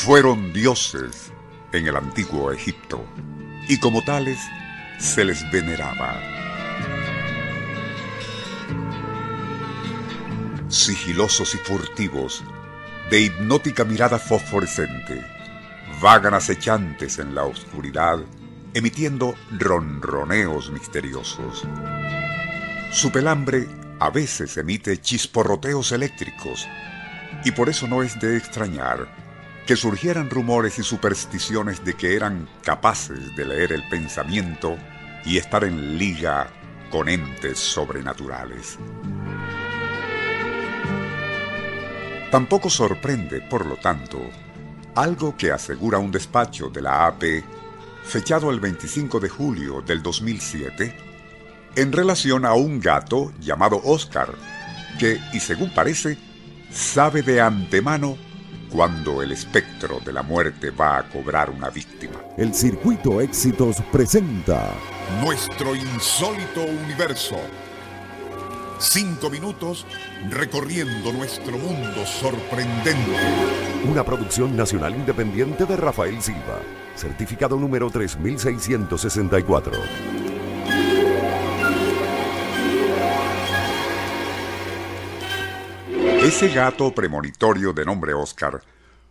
fueron dioses en el antiguo Egipto y como tales se les veneraba. Sigilosos y furtivos, de hipnótica mirada fosforescente, vagan acechantes en la oscuridad, emitiendo ronroneos misteriosos. Su pelambre a veces emite chisporroteos eléctricos, y por eso no es de extrañar que surgieran rumores y supersticiones de que eran capaces de leer el pensamiento y estar en liga con entes sobrenaturales. Tampoco sorprende, por lo tanto, algo que asegura un despacho de la AP fechado el 25 de julio del 2007 en relación a un gato llamado Oscar que, y según parece, sabe de antemano cuando el espectro de la muerte va a cobrar una víctima. El Circuito Éxitos presenta Nuestro insólito universo. Cinco minutos recorriendo nuestro mundo sorprendente. Una producción nacional independiente de Rafael Silva. Certificado número 3664. Ese gato premonitorio de nombre Oscar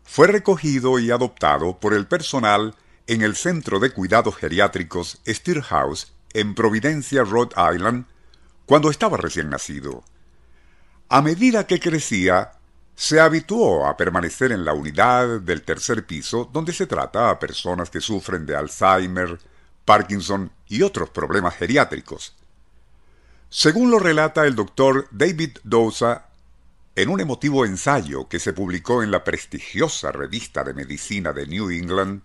fue recogido y adoptado por el personal en el Centro de Cuidados Geriátricos Steer House en Providencia, Rhode Island, cuando estaba recién nacido. A medida que crecía, se habituó a permanecer en la unidad del tercer piso donde se trata a personas que sufren de Alzheimer, Parkinson y otros problemas geriátricos. Según lo relata el doctor David Dosa en un emotivo ensayo que se publicó en la prestigiosa revista de medicina de New England,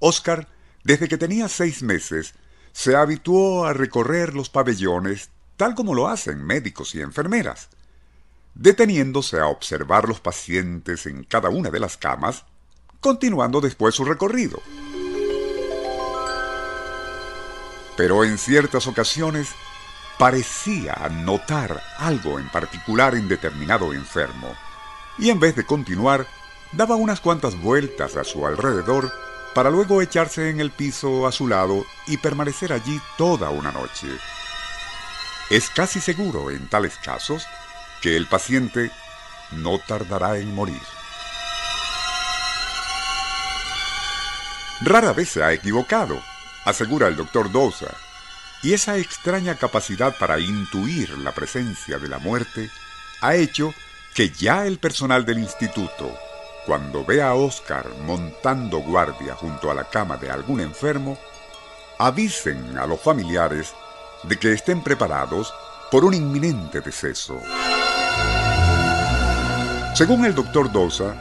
Oscar, desde que tenía seis meses, se habituó a recorrer los pabellones tal como lo hacen médicos y enfermeras, deteniéndose a observar los pacientes en cada una de las camas, continuando después su recorrido. Pero en ciertas ocasiones parecía notar algo en particular en determinado enfermo, y en vez de continuar, daba unas cuantas vueltas a su alrededor para luego echarse en el piso a su lado y permanecer allí toda una noche. Es casi seguro en tales casos que el paciente no tardará en morir. Rara vez se ha equivocado, asegura el doctor Dosa, y esa extraña capacidad para intuir la presencia de la muerte ha hecho que ya el personal del instituto, cuando ve a Oscar montando guardia junto a la cama de algún enfermo, avisen a los familiares de que estén preparados por un inminente deceso. Según el doctor Dosa,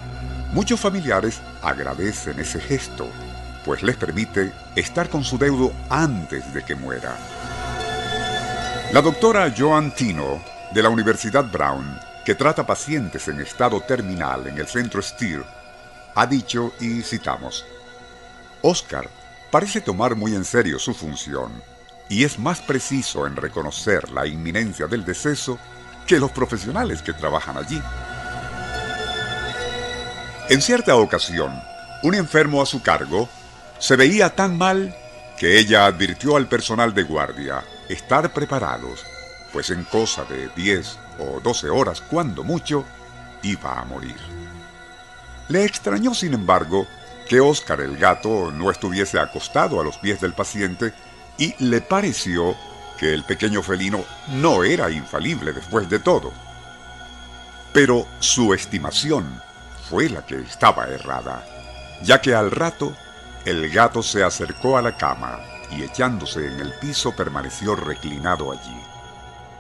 muchos familiares agradecen ese gesto, pues les permite estar con su deudo antes de que muera. La doctora Joan Tino, de la Universidad Brown, que trata pacientes en estado terminal en el centro Steer, ha dicho, y citamos, Oscar parece tomar muy en serio su función y es más preciso en reconocer la inminencia del deceso que los profesionales que trabajan allí. En cierta ocasión, un enfermo a su cargo se veía tan mal que ella advirtió al personal de guardia estar preparados, pues en cosa de 10 o 12 horas, cuando mucho, iba a morir. Le extrañó, sin embargo, que Oscar el gato no estuviese acostado a los pies del paciente y le pareció que el pequeño felino no era infalible después de todo. Pero su estimación fue la que estaba errada, ya que al rato el gato se acercó a la cama y echándose en el piso permaneció reclinado allí.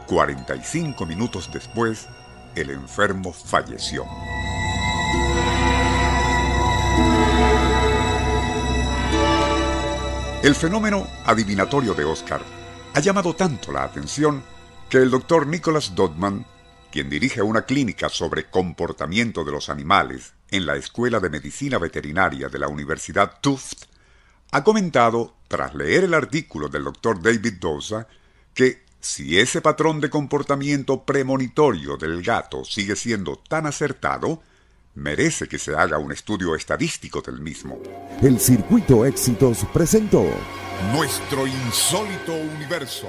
45 minutos después, el enfermo falleció. El fenómeno adivinatorio de Oscar ha llamado tanto la atención que el doctor Nicholas Dodman, quien dirige una clínica sobre comportamiento de los animales en la Escuela de Medicina Veterinaria de la Universidad Tufts, ha comentado, tras leer el artículo del doctor David Dosa, que si ese patrón de comportamiento premonitorio del gato sigue siendo tan acertado, merece que se haga un estudio estadístico del mismo. El Circuito Éxitos presentó Nuestro insólito universo.